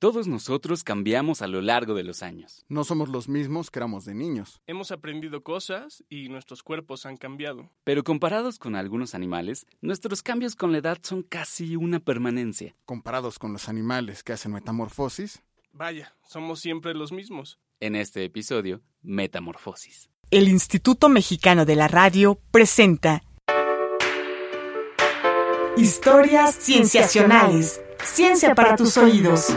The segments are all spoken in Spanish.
Todos nosotros cambiamos a lo largo de los años. No somos los mismos que éramos de niños. Hemos aprendido cosas y nuestros cuerpos han cambiado. Pero comparados con algunos animales, nuestros cambios con la edad son casi una permanencia. Comparados con los animales que hacen metamorfosis, Vaya, somos siempre los mismos. En este episodio, Metamorfosis. El Instituto Mexicano de la Radio presenta Historias Cienciacionales. Ciencia para tus oídos.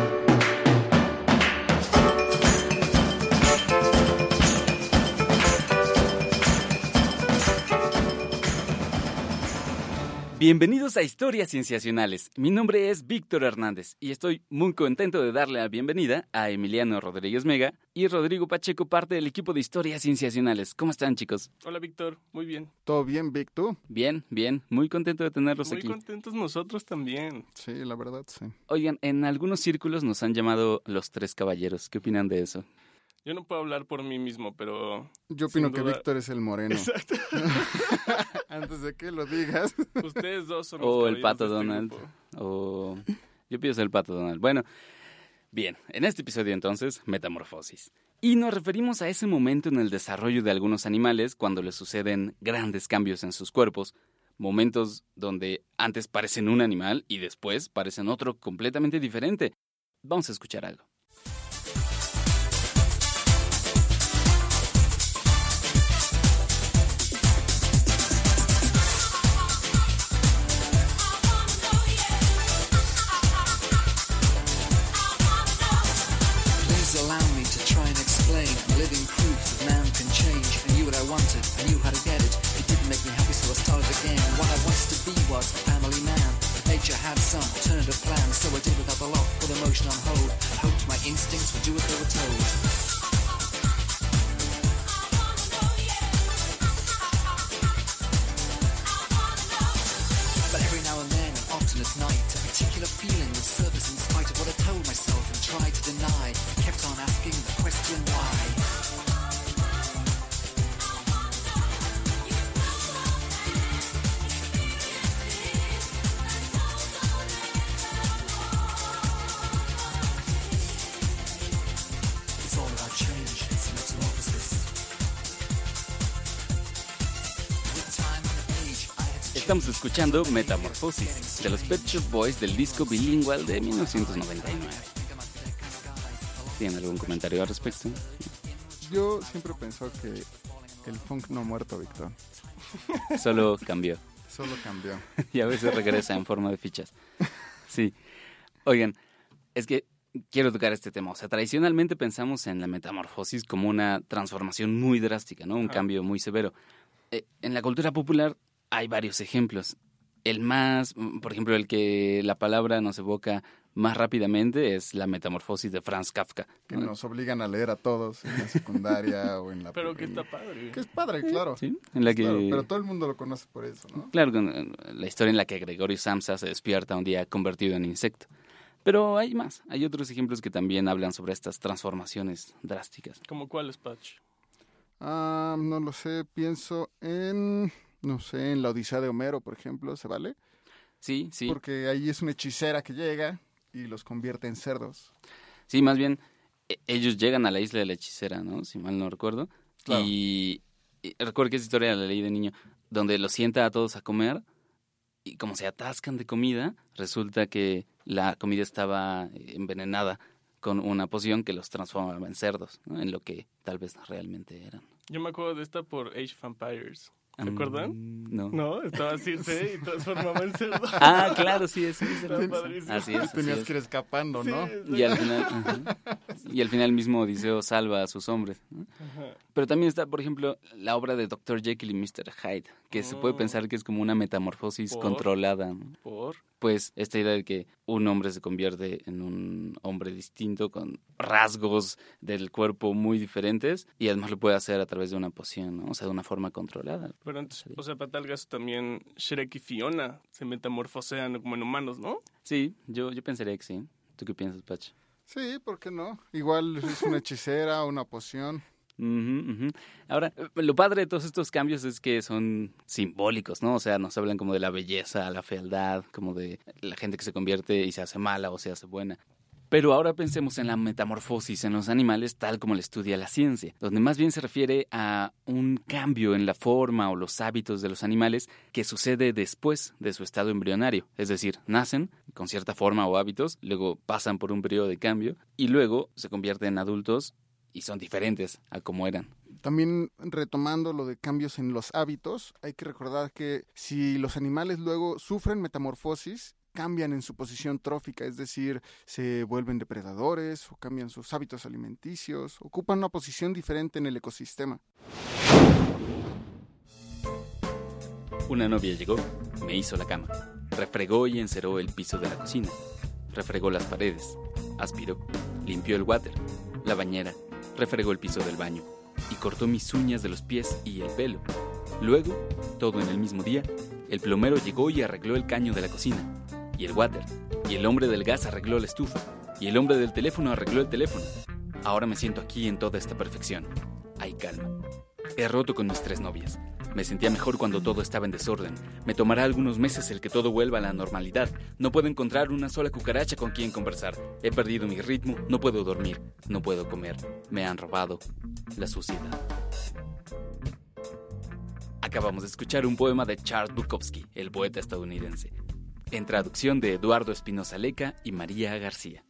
Bienvenidos a Historias Cienciacionales. Mi nombre es Víctor Hernández y estoy muy contento de darle la bienvenida a Emiliano Rodríguez Mega y Rodrigo Pacheco, parte del equipo de Historias Cienciacionales. ¿Cómo están, chicos? Hola, Víctor. Muy bien. ¿todo bien, Vic? ¿Tú? Bien, bien, muy contento de tenerlos Muy aquí. contentos nosotros también. Sí, la verdad, sí. Oigan, en algunos círculos nos han llamado los tres caballeros. ¿Qué opinan de eso? Yo no puedo hablar por mí mismo, pero... Yo opino que. Víctor es el moreno. Exacto. Antes de que lo digas. Ustedes dos son los O el pato de este Donald. O yo pienso el pato Donald. Bueno, bien, en este episodio entonces, metamorfosis. Y nos referimos a ese momento en el desarrollo de algunos animales cuando les suceden grandes cambios en sus cuerpos. Momentos donde antes parecen un animal y después parecen otro completamente diferente. Vamos a escuchar algo. Estamos escuchando Metamorfosis de los Pet Shop Boys del disco bilingual de 1999. ¿Tienen algún comentario al respecto? Yo siempre pensó que el funk no ha muerto, Víctor. Solo cambió. Solo cambió. y a veces regresa en forma de fichas. Sí. Oigan, es que quiero tocar este tema. O sea, tradicionalmente pensamos en la metamorfosis como una transformación muy drástica, ¿no? Un cambio muy severo. Eh, en la cultura popular hay varios ejemplos. El más, mm, por ejemplo, el que la palabra nos evoca más rápidamente es la metamorfosis de Franz Kafka. Que ¿no? nos obligan a leer a todos en la secundaria o en la... Pero que está padre. Que es padre, claro. Sí, en la que... Claro, pero todo el mundo lo conoce por eso, ¿no? Claro, eh, la historia en la que Gregorio Samsa se despierta un día convertido en insecto. Pero hay más, hay otros ejemplos que también hablan sobre estas transformaciones drásticas. ¿Como cuál es, Patch? Ah, no lo sé, pienso en... No sé, en la Odisea de Homero, por ejemplo, ¿se vale? Sí, sí, Porque ahí es una hechicera que llega y los convierte en cerdos. sí, más bien e- ellos llegan a la isla de la hechicera, ¿no? Si mal no recuerdo. Claro. Y, y recuerdo que esa historia la leí de niño, donde los sienta a todos a comer y como se atascan de comida, resulta que la comida estaba envenenada con una poción que los transformaba en cerdos, ¿no? en lo que tal vez realmente eran. Yo me acuerdo de esta por Age of Empires. ¿Se acuerdan? Mm, No. No, estaba Circe y transformaba en cerdo. Ah, claro, sí, es. sí, es así es. así Tenías es. que ir escapando, ¿no? Sí, Y al final, ajá. y al final mismo Odiseo salva a sus hombres. ¿no? Ajá. Pero también está, por ejemplo, la obra de Dr. Jekyll y Mr. Hyde, que se puede Oh. pensar que es como una metamorfosis ¿Por? controlada. ¿no? Por. Pues esta idea de que un hombre se convierte en un hombre distinto con rasgos del cuerpo muy diferentes y además lo puede hacer a través de una poción, ¿no? O sea, de una forma controlada. Pero antes, o sea, para tal caso también Shrek y Fiona se metamorfosean como en humanos, ¿no? Sí, yo, yo pensaría que sí. ¿Tú qué piensas, Pach? Sí, ¿por qué no? Igual es una hechicera, una poción. Ahora, eh, lo padre de todos estos cambios es que son simbólicos, ¿no? O sea, nos hablan como de la belleza, la fealdad, como de la gente que se convierte y se hace mala o se hace buena. Pero ahora pensemos en la metamorfosis en los animales tal como la estudia la ciencia, donde más bien se refiere a un cambio en la forma o los hábitos de los animales que sucede después de su estado embrionario. Es decir, nacen con cierta forma o hábitos, luego pasan por un periodo de cambio y luego se convierten en adultos y son diferentes a como eran. También retomando lo de cambios en los hábitos, hay que recordar que si los animales luego sufren metamorfosis, cambian en su posición trófica, es decir, se vuelven depredadores o cambian sus hábitos alimenticios, ocupan una posición diferente en el ecosistema. Una novia llegó, me hizo la cama, refregó y enceró el piso de la cocina, refregó las paredes, aspiró, limpió el water, la bañera, refregó el piso del baño y cortó mis uñas de los pies y el pelo. Luego, todo en el mismo día, el plomero llegó y arregló el caño de la cocina, y el water, y el hombre del gas arregló la estufa, y el hombre del teléfono arregló el teléfono. Ahora me siento aquí en toda esta perfección. Hay calma. He roto con mis tres novias. Me sentía mejor cuando todo estaba en desorden. Me tomará algunos meses el que todo vuelva a la normalidad. No puedo encontrar una sola cucaracha con quien conversar. He perdido mi ritmo, no puedo dormir, no puedo comer. Me han robado la suciedad. Acabamos de escuchar un poema de Charles Bukowski, el poeta estadounidense, en traducción de Eduardo Espinosa Leca y María García.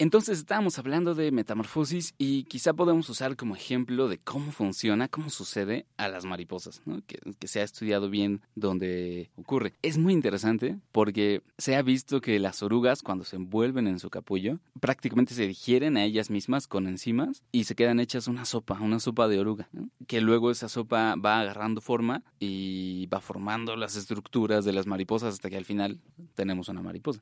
Entonces estábamos hablando de metamorfosis y quizá podemos usar como ejemplo de cómo funciona, cómo sucede a las mariposas, que, se ha estudiado bien dónde ocurre. Es muy interesante porque se ha visto que las orugas cuando se envuelven en su capullo prácticamente se digieren a ellas mismas con enzimas y se quedan hechas una sopa, una sopa de oruga, que luego esa sopa va agarrando forma y va formando las estructuras de las mariposas hasta que al final tenemos una mariposa.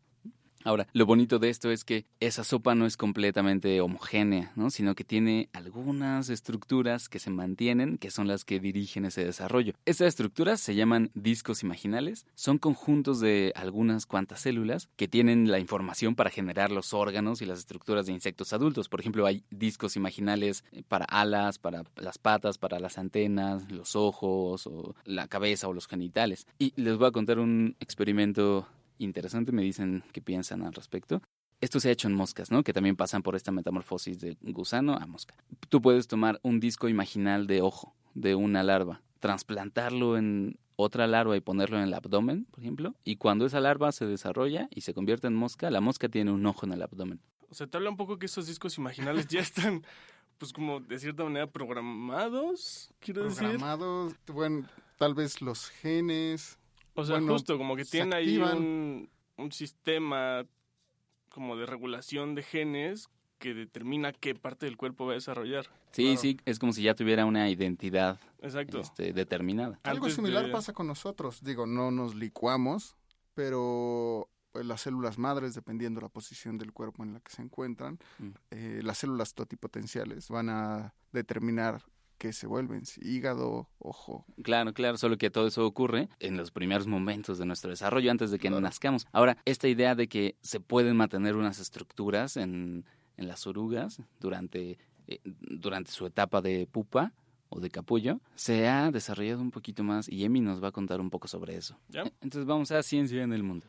Ahora, lo bonito de esto es que esa sopa no es completamente homogénea, ¿no? sino que tiene algunas estructuras que se mantienen, que son las que dirigen ese desarrollo. Estas estructuras se llaman discos imaginales, son conjuntos de algunas cuantas células que tienen la información para generar los órganos y las estructuras de insectos adultos. Por ejemplo, hay discos imaginales para alas, para las patas, para las antenas, los ojos, o la cabeza o los genitales. Y les voy a contar un experimento interesante, me dicen qué piensan al respecto. Esto se ha hecho en moscas, ¿no? Que también pasan por esta metamorfosis de gusano a mosca. Tú puedes tomar un disco imaginal de ojo de una larva, trasplantarlo en otra larva y ponerlo en el abdomen, por ejemplo, y cuando esa larva se desarrolla y se convierte en mosca, la mosca tiene un ojo en el abdomen. O sea, te habla un poco que esos discos imaginales ya están, pues como de cierta manera programados, quiero decir. Programados, bueno, tal vez los genes, o sea, bueno, justo como que se tiene ahí un, un sistema como de regulación de genes que determina qué parte del cuerpo va a desarrollar. Sí, Claro. sí, es como si ya tuviera una identidad Exacto. este, determinada. Algo Antes similar de- pasa con nosotros. Digo, no nos licuamos, pero pues, las células madres, dependiendo la posición del cuerpo en la que se encuentran, Mm. eh, las células totipotenciales van a determinar qué se vuelven, hígado, ojo. Claro, claro, solo que todo eso ocurre en los primeros momentos de nuestro desarrollo, antes de que Claro. nazcamos. Ahora, esta idea de que se pueden mantener unas estructuras en, en las orugas durante, eh, durante su etapa de pupa o de capullo, se ha desarrollado un poquito más y Emi nos va a contar un poco sobre eso. ¿Ya? Entonces vamos a Ciencia en el Mundo.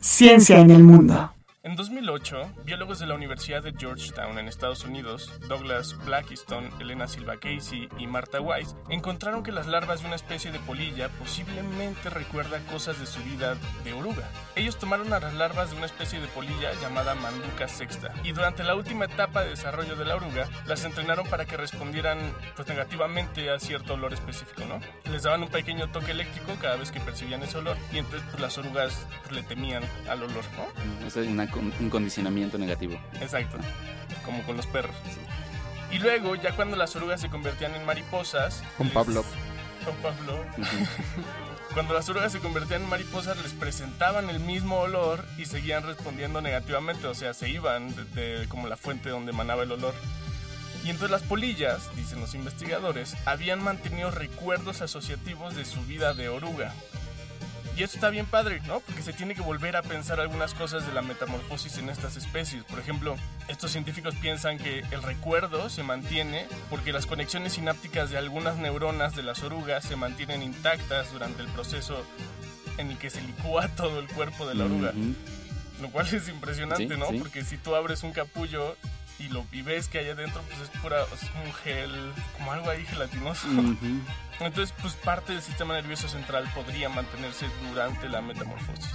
Ciencia en el mundo. En 2008, biólogos de la Universidad de Georgetown en Estados Unidos, Douglas Blackiston, Elena Silva Casey y Martha Weiss, encontraron que las larvas de una especie de polilla posiblemente recuerda cosas de su vida de oruga. Ellos tomaron a las larvas de una especie de polilla llamada Manduca sexta y durante la última etapa de desarrollo de la oruga las entrenaron para que respondieran pues negativamente a cierto olor específico, ¿no? Les daban un pequeño toque eléctrico cada vez que percibían ese olor y entonces pues, las orugas pues, le temían al olor, ¿no? Es una con- un condicionamiento negativo. Exacto, como con los perros. Y luego, ya cuando las orugas se convertían en mariposas... Con les- Pablo. Con Pablo. Cuando las orugas se convertían en mariposas, les presentaban el mismo olor y seguían respondiendo negativamente, o sea, se iban de, de como la fuente donde emanaba el olor. Y entonces las polillas, dicen los investigadores, habían mantenido recuerdos asociativos de su vida de oruga. Y eso está bien padre, ¿no? Porque se tiene que volver a pensar algunas cosas de la metamorfosis en estas especies. Por ejemplo, estos científicos piensan que el recuerdo se mantiene porque las conexiones sinápticas de algunas neuronas de las orugas se mantienen intactas durante el proceso en el que se licúa todo el cuerpo de la oruga. Lo cual es impresionante, Sí, ¿no? sí. Porque si tú abres un capullo y lo y ves que hay adentro, pues es pura, es como un gel, como algo ahí gelatinoso. Entonces, pues parte del sistema nervioso central podría mantenerse durante la metamorfosis.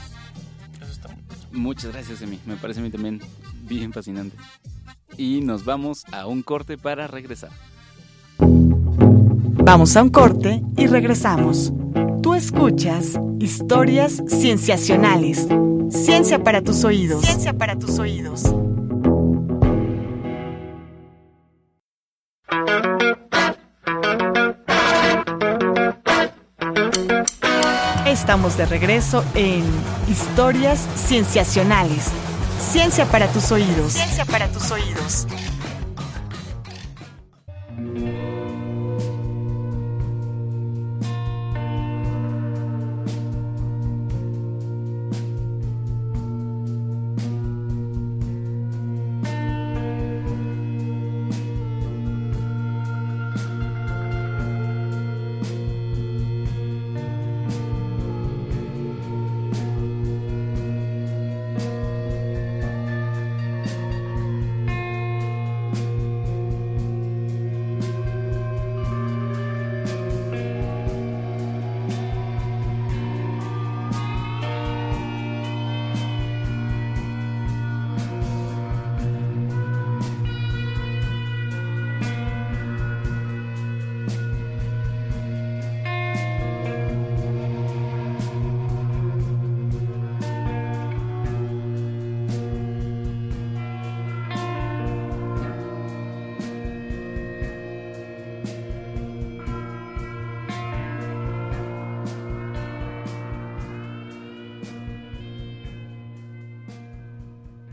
Eso está muy. Muchas gracias, Emi. Me parece a mí también bien fascinante. Y nos vamos a un corte para regresar. Vamos a un corte y regresamos. Tú escuchas historias cienciacionales. Ciencia para tus oídos. Ciencia para tus oídos. De regreso en Historias Cienciacionales. Ciencia para tus oídos. Ciencia para tus oídos.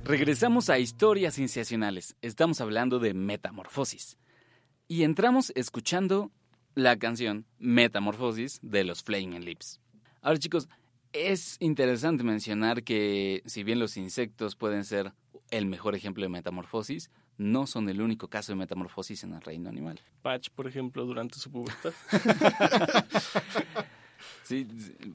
Regresamos a historias cienciacionales. Estamos hablando de metamorfosis. Y entramos escuchando la canción Metamorfosis de los Flaming Lips. Ahora chicos, es interesante mencionar que si bien los insectos pueden ser el mejor ejemplo de metamorfosis, no son el único caso de metamorfosis en el reino animal. Patch, por ejemplo, durante su pubertad. Sí,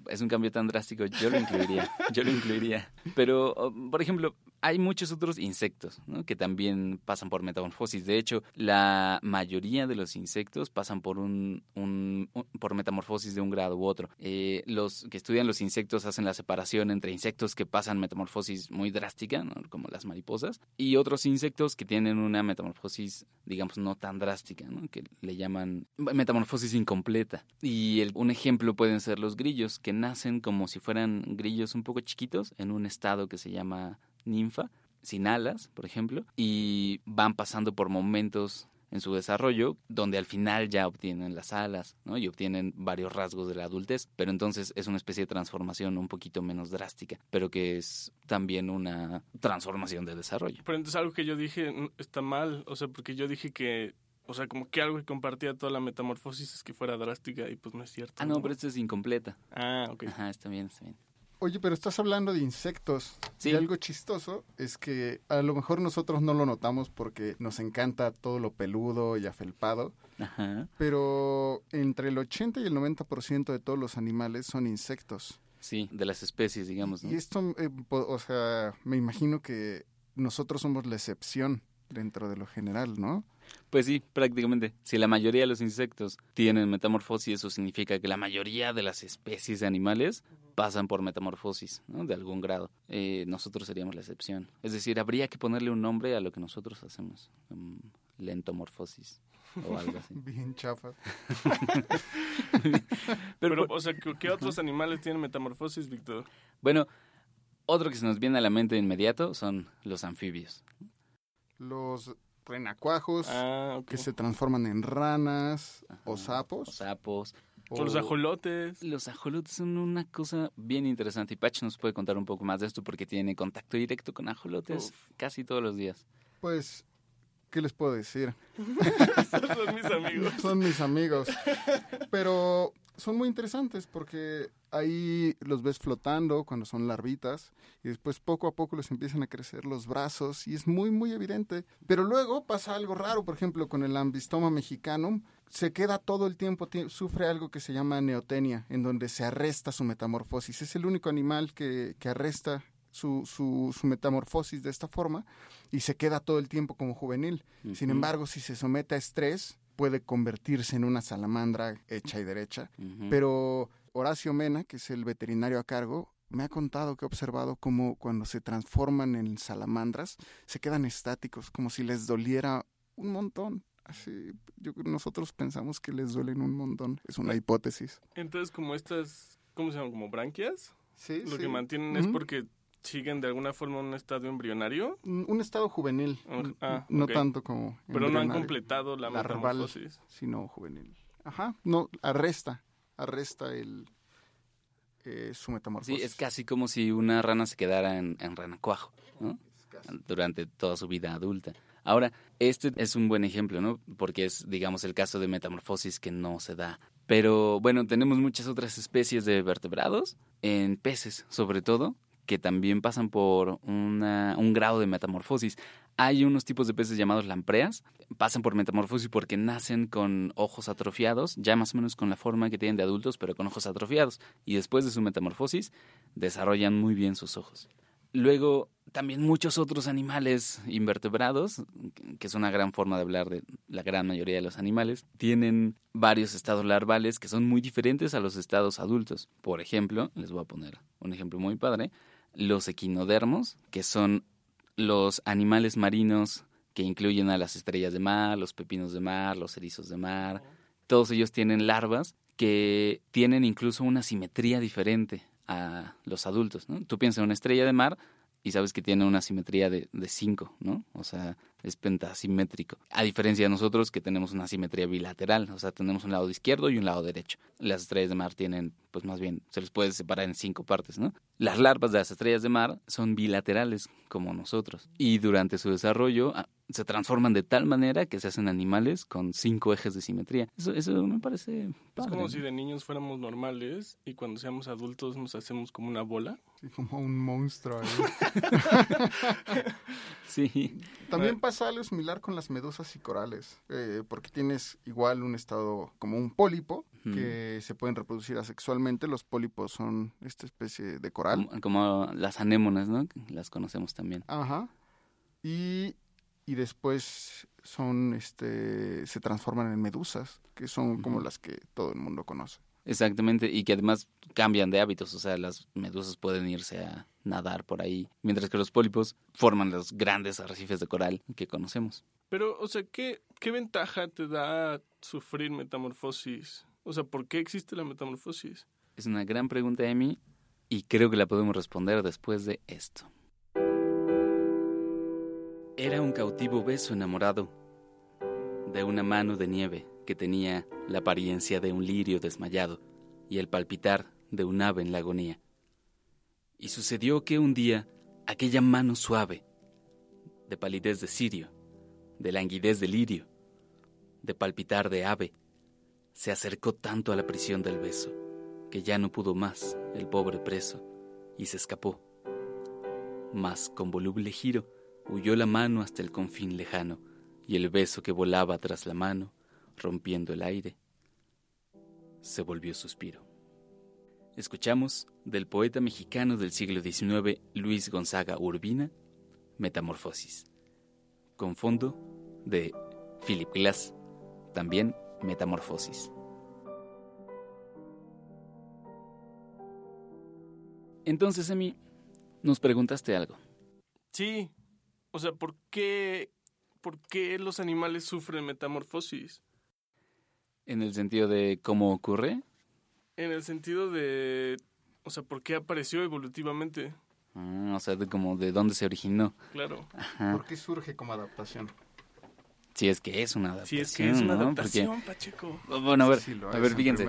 es un cambio tan drástico, yo lo incluiría, yo lo incluiría. Pero, oh, por ejemplo, hay muchos otros insectos ¿no? que también pasan por metamorfosis. De hecho, la mayoría de los insectos pasan por un, un- por metamorfosis de un grado u otro. Eh, los que estudian los insectos hacen la separación entre insectos que pasan metamorfosis muy drástica, como las mariposas, y otros insectos que tienen una metamorfosis, digamos, no tan drástica, ¿no? que le llaman metamorfosis incompleta. Y el- un ejemplo pueden ser los grillos, que nacen como si fueran grillos un poco chiquitos en un estado que se llama ninfa, sin alas, por ejemplo, y van pasando por momentos en su desarrollo donde al final ya obtienen las alas, ¿no? Y obtienen varios rasgos de la adultez, pero entonces es una especie de transformación un poquito menos drástica, pero que es también una transformación de desarrollo. Pero entonces algo que yo dije mm, está mal, o sea, porque yo dije que, o sea, como que algo que compartía toda la metamorfosis es que fuera drástica y pues no es cierto. Ah, no, pero esto es incompleta. Ah, ok. Ajá, está bien, está bien. Oye, pero estás hablando de insectos. Sí. Y algo chistoso es que a lo mejor nosotros no lo notamos porque nos encanta todo lo peludo y afelpado, Ajá. pero entre el 80 y el 90% de todos los animales son insectos. Sí, de las especies, digamos, ¿no? Y esto, eh, o sea, me imagino que nosotros somos la excepción dentro de lo general, ¿no? Pues sí, prácticamente. Si la mayoría de los insectos tienen metamorfosis, eso significa que la mayoría de las especies de animales pasan por metamorfosis, ¿no? De algún grado. Eh, nosotros seríamos la excepción. Es decir, habría que ponerle un nombre a lo que nosotros hacemos. Mm, lentomorfosis o algo así. Bien chafa. Pero, Pero, o sea, ¿qué, qué otros animales tienen metamorfosis, Víctor? bueno, otro que se nos viene a la mente de inmediato son los anfibios. Los renacuajos Ah, que se transforman en ranas o sapos. Los sapos. O los o- ajolotes. Los ajolotes son una cosa bien interesante y Patch nos puede contar un poco más de esto porque tiene contacto directo con ajolotes Uf. casi todos los días. Pues, ¿qué les puedo decir? son mis amigos. Son mis amigos. Pero son muy interesantes porque ahí los ves flotando cuando son larvitas y después poco a poco les empiezan a crecer los brazos y es muy muy evidente. Pero luego pasa algo raro, por ejemplo, con el ambistoma mexicanum, se queda todo el tiempo, ti- sufre algo que se llama neotenia, en donde se arresta su metamorfosis. Es el único animal que, que arresta su, su, su metamorfosis de esta forma y se queda todo el tiempo como juvenil. Sin embargo, si se somete a estrés, puede convertirse en una salamandra hecha y derecha. Pero Horacio Mena, que es el veterinario a cargo, me ha contado que ha observado cómo cuando se transforman en salamandras, se quedan estáticos, como si les doliera un montón. Así, yo, nosotros pensamos que les duelen un montón. Es una hipótesis. Entonces, como estas, ¿cómo se llaman? Como branquias. Sí, Lo que mantienen es porque siguen de alguna forma un estado embrionario, Un un estado juvenil, Ah, ah, no tanto como pero no han completado la Larval. metamorfosis. sino juvenil. Ajá, no, arresta, arresta el eh, su Sí, metamorfosis. es casi como si una rana se quedara en, en ranacuajo, ¿no? Durante toda su vida adulta. Ahora, este es un buen ejemplo, ¿no? Porque es, digamos, el caso de metamorfosis que no se da. Pero bueno, tenemos muchas otras especies de vertebrados, en peces sobre todo, que también pasan por un grado de metamorfosis. Hay unos tipos de peces llamados lampreas, pasan por metamorfosis porque nacen con ojos atrofiados, ya más o menos con la forma que tienen de adultos, pero con ojos atrofiados. Y después de su metamorfosis, desarrollan muy bien sus ojos. Luego, también muchos otros animales invertebrados, que es una gran forma de hablar de la gran mayoría de los animales, tienen varios estados larvales que son muy diferentes a los estados adultos. Por ejemplo, les voy a poner un ejemplo muy padre, los equinodermos, que son los animales marinos que incluyen a las estrellas de mar, los pepinos de mar, los erizos de mar. Todos ellos tienen larvas que tienen incluso una simetría diferente a los adultos. ¿no? Tú piensas en una estrella de mar y sabes que tiene una simetría de 5, ¿no? O sea, es pentasimétrico. A diferencia de nosotros que tenemos una simetría bilateral, o sea, tenemos un lado izquierdo y un lado derecho. Las estrellas de mar tienen, pues más bien, se les puede separar en cinco partes, ¿no? Las larvas de las estrellas de mar son bilaterales como nosotros y durante su desarrollo ah, se transforman de tal manera que se hacen animales con cinco ejes de simetría. Eso, eso me parece Es padre, como ¿no? si de niños fuéramos normales y cuando seamos adultos nos hacemos como una bola. Sí, como un monstruo. ahí. Sí. También pasa algo similar con las medusas y corales, eh, porque tienes igual un estado como un pólipo que se pueden reproducir asexualmente. Los pólipos son esta especie de coral. Como, como las anémonas, ¿no? Las conocemos también. Ajá. Y, y después son, este, se transforman en medusas, que son como las que todo el mundo conoce. Exactamente, y que además cambian de hábitos, o sea, las medusas pueden irse a nadar por ahí, mientras que los pólipos forman los grandes arrecifes de coral que conocemos. Pero, o sea, ¿qué, ¿qué ventaja te da sufrir metamorfosis? O sea, ¿por qué existe la metamorfosis? Es una gran pregunta, Emi, y creo que la podemos responder después de esto. Era un cautivo beso enamorado de una mano de nieve que tenía la apariencia de un lirio desmayado y el palpitar de un ave en la agonía. Y sucedió que un día aquella mano suave, de palidez de cirio, de languidez de lirio, de palpitar de ave, se acercó tanto a la prisión del beso que ya no pudo más el pobre preso y se escapó. Mas con voluble giro huyó la mano hasta el confín lejano y el beso que volaba tras la mano, rompiendo el aire, se volvió suspiro. Escuchamos del poeta mexicano del siglo XIX, Luis Gonzaga Urbina, Metamorfosis, con fondo de Philip Glass, también Metamorfosis. Entonces, Emi, nos preguntaste algo. Sí. O sea, ¿por qué, ¿por qué los animales sufren metamorfosis? En el sentido de cómo ocurre. En el sentido de... O sea, ¿por qué apareció evolutivamente? Ah, o sea, de como de dónde se originó. Claro. Ajá. ¿Por qué surge como adaptación? Si es que es una Sí, adaptación. es que es una ¿no? adaptación, Pacheco. Bueno, a ver, Sí, a ver, en fíjense.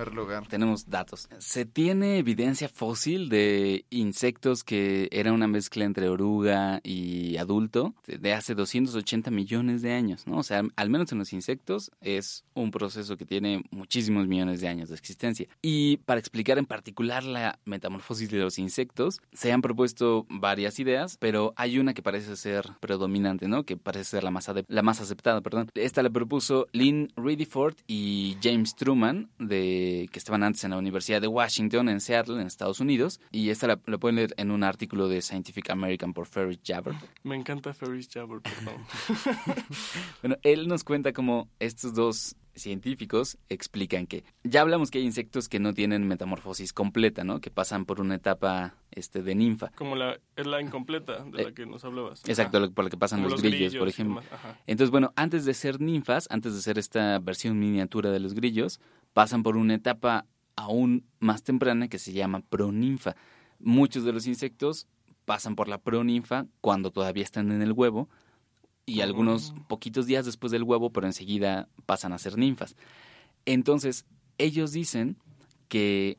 Tenemos datos. Se tiene evidencia fósil de insectos que era una mezcla entre oruga y adulto de hace 280 millones de años, ¿no? O sea, al menos en los insectos es un proceso que tiene muchísimos millones de años de existencia. Y para explicar en particular la metamorfosis de los insectos, se han propuesto varias ideas, pero hay una que parece ser predominante, ¿no? Que parece ser la más, la más aceptada, perdón perdón. Esta la propuso Lynn Rediford y James Truman, de, que estaban antes en la Universidad de Washington, en Seattle, en Estados Unidos. Y esta la, la pueden leer en un artículo de Scientific American por Ferris Jabber. Me encanta Ferris Jabber, perdón. Bueno, él nos cuenta cómo estos dos científicos explican que ya hablamos que hay insectos que no tienen metamorfosis completa, ¿no? Que pasan por una etapa este de ninfa. Como la, es la incompleta de Eh, la que nos hablabas. Exacto, Ajá. por lo que pasan Como los, grillos, por y ejemplo. Entonces, bueno, antes de ser ninfas, antes de ser esta versión miniatura de los grillos, pasan por una etapa aún más temprana que se llama proninfa. Muchos de los insectos pasan por la proninfa cuando todavía están en el huevo y algunos poquitos días después del huevo, pero enseguida pasan a ser ninfas. Entonces, ellos dicen que,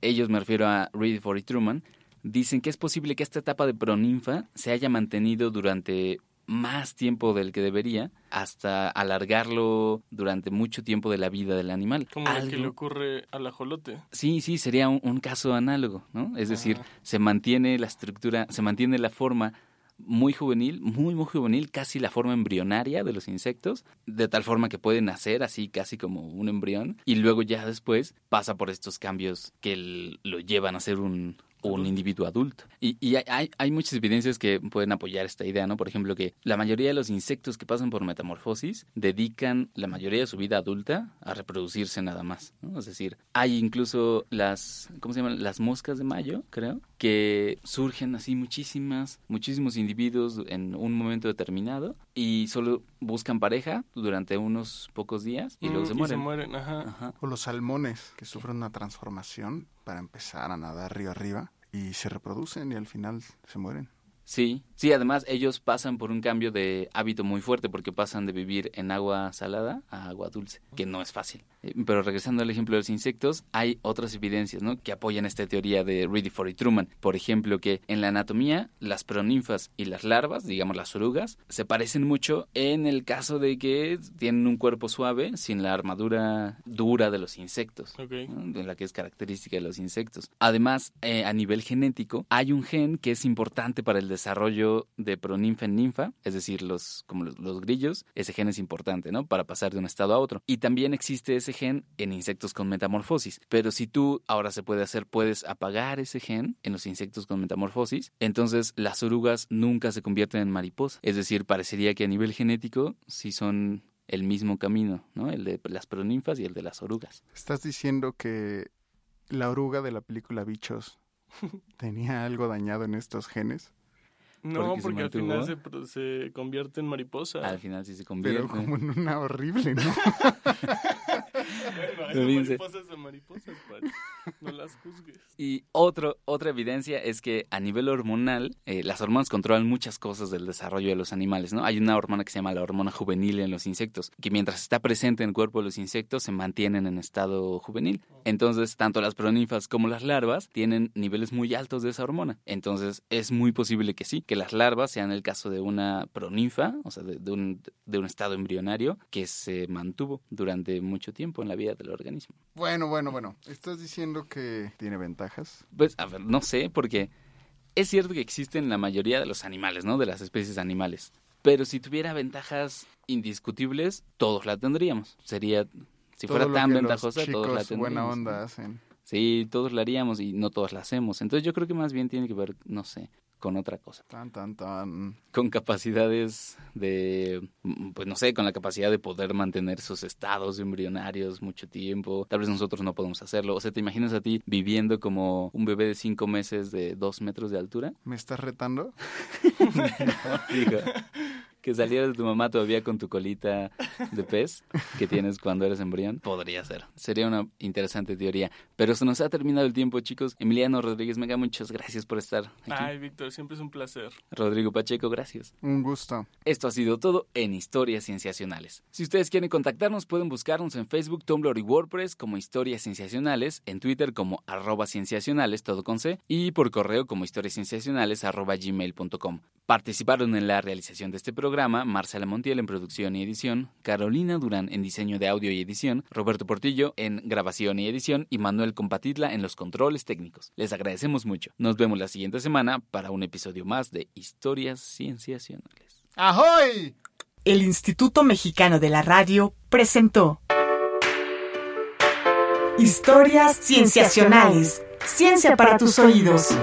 ellos me refiero a Redford y Truman, dicen que es posible que esta etapa de proninfa se haya mantenido durante más tiempo del que debería, hasta alargarlo durante mucho tiempo de la vida del animal. Como que le ocurre al ajolote. Sí, sí, sería un, un caso análogo, ¿no? Es decir, Ajá. se mantiene la estructura, se mantiene la forma muy juvenil, muy, muy juvenil, casi la forma embrionaria de los insectos, de tal forma que puede nacer así, casi como un embrión, y luego ya después pasa por estos cambios que lo llevan a ser un, un Adulto. individuo adulto. Y, y hay- hay, hay muchas evidencias que pueden apoyar esta idea, ¿no? Por ejemplo, que la mayoría de los insectos que pasan por metamorfosis dedican la mayoría de su vida adulta a reproducirse nada más, ¿no? Es decir, hay incluso las, ¿cómo se llaman? Las moscas de mayo, creo, que surgen así muchísimas, muchísimos individuos en un momento determinado y solo buscan pareja durante unos pocos días y luego Mm, se y mueren. se mueren, ajá. Ajá. O los salmones que sufren una transformación para empezar a nadar río arriba y se reproducen y al final se mueren. Sí, sí, además ellos pasan por un cambio de hábito muy fuerte porque pasan de vivir en agua salada a agua dulce, que no es fácil. Eh, Pero regresando al ejemplo de los insectos, hay otras evidencias ¿no? que apoyan esta teoría de Rediford y Truman. Por ejemplo, que en la anatomía las proninfas y las larvas, digamos las orugas, se parecen mucho en el caso de que tienen un cuerpo suave sin la armadura dura de los insectos. Ok. ¿no? de la que es característica de los insectos. Además, eh, a nivel genético, hay un gen que es importante para el desarrollo de proninfa en ninfa, es decir, los, como los, los grillos, ese gen es importante, ¿no? Para pasar de un estado a otro. Y también existe ese gen en insectos con metamorfosis. Pero si tú, ahora se puede hacer, puedes apagar ese gen en los insectos con metamorfosis, entonces las orugas nunca se convierten en mariposa. Es decir, parecería que a nivel genético sí son el mismo camino, ¿no? El de las proninfas y el de las orugas. ¿Estás diciendo que la oruga de la película Bichos tenía algo dañado en estos genes? No, Porque porque, al final se, pro- se convierte en mariposa. Al final sí se convierte. Pero como en una horrible, ¿no? Bueno, hay mariposas de mariposas, Pari. No las juzgues. Y otro, otra evidencia es que a nivel hormonal, eh, las hormonas controlan muchas cosas del desarrollo de los animales, ¿no? Hay una hormona que se llama la hormona juvenil en los insectos, que mientras está presente en el cuerpo de los insectos se mantienen en estado juvenil. Entonces, tanto las proninfas como las larvas tienen niveles muy altos de esa hormona. Entonces, es muy posible que sí, que las larvas sean el caso de una proninfa, o sea, de, de un, de un estado embrionario que se mantuvo durante mucho tiempo en la vida del organismo. Bueno, bueno, bueno. ¿Estás diciendo que tiene ventajas? Pues, a ver, no sé, porque es cierto que existen la mayoría de los animales, ¿no? De las especies animales. Pero si tuviera ventajas indiscutibles, todos la tendríamos. Sería, si fuera Todo tan los ventajosa, todos la chicos tendríamos. buena onda hacen. Sí, todos la haríamos y no todos la hacemos. Entonces yo creo que más bien tiene que ver, no sé, con otra cosa. Tan, tan, tan. Con capacidades de, mm, pues no sé, con la capacidad de poder mantener esos estados embrionarios mucho tiempo. Tal vez nosotros no podemos hacerlo. O sea, ¿te imaginas a ti viviendo como un bebé de cinco meses de dos metros de altura? ¿Me estás retando? Digo, que salieras de tu mamá todavía con tu colita de pez que tienes cuando eres embrión. Podría ser. Sería una interesante teoría. Pero se nos ha terminado el tiempo, chicos. Emiliano Rodríguez Mega, muchas gracias por estar aquí. Ay, Víctor, siempre es un placer. Rodrigo Pacheco, gracias. Un gusto. Esto ha sido todo en Historias Cienciacionales. Si ustedes quieren contactarnos, pueden buscarnos en Facebook, Tumblr y WordPress como Historias Cienciacionales, en Twitter como arroba cienciacionales, todo con C, y por correo como historiascienciacionales arroba gmail.com. Participaron en la realización de este programa Marcela Montiel en producción y edición, Carolina Durán en diseño de audio y edición, Roberto Portillo en grabación y edición y Manuel Compatidla en los controles técnicos. Les agradecemos mucho. Nos vemos la siguiente semana para un episodio más de Historias Cienciacionales. ¡Ahoy! el Instituto Mexicano de la Radio presentó Historias Cienciacionales. Ciencia para tus oídos.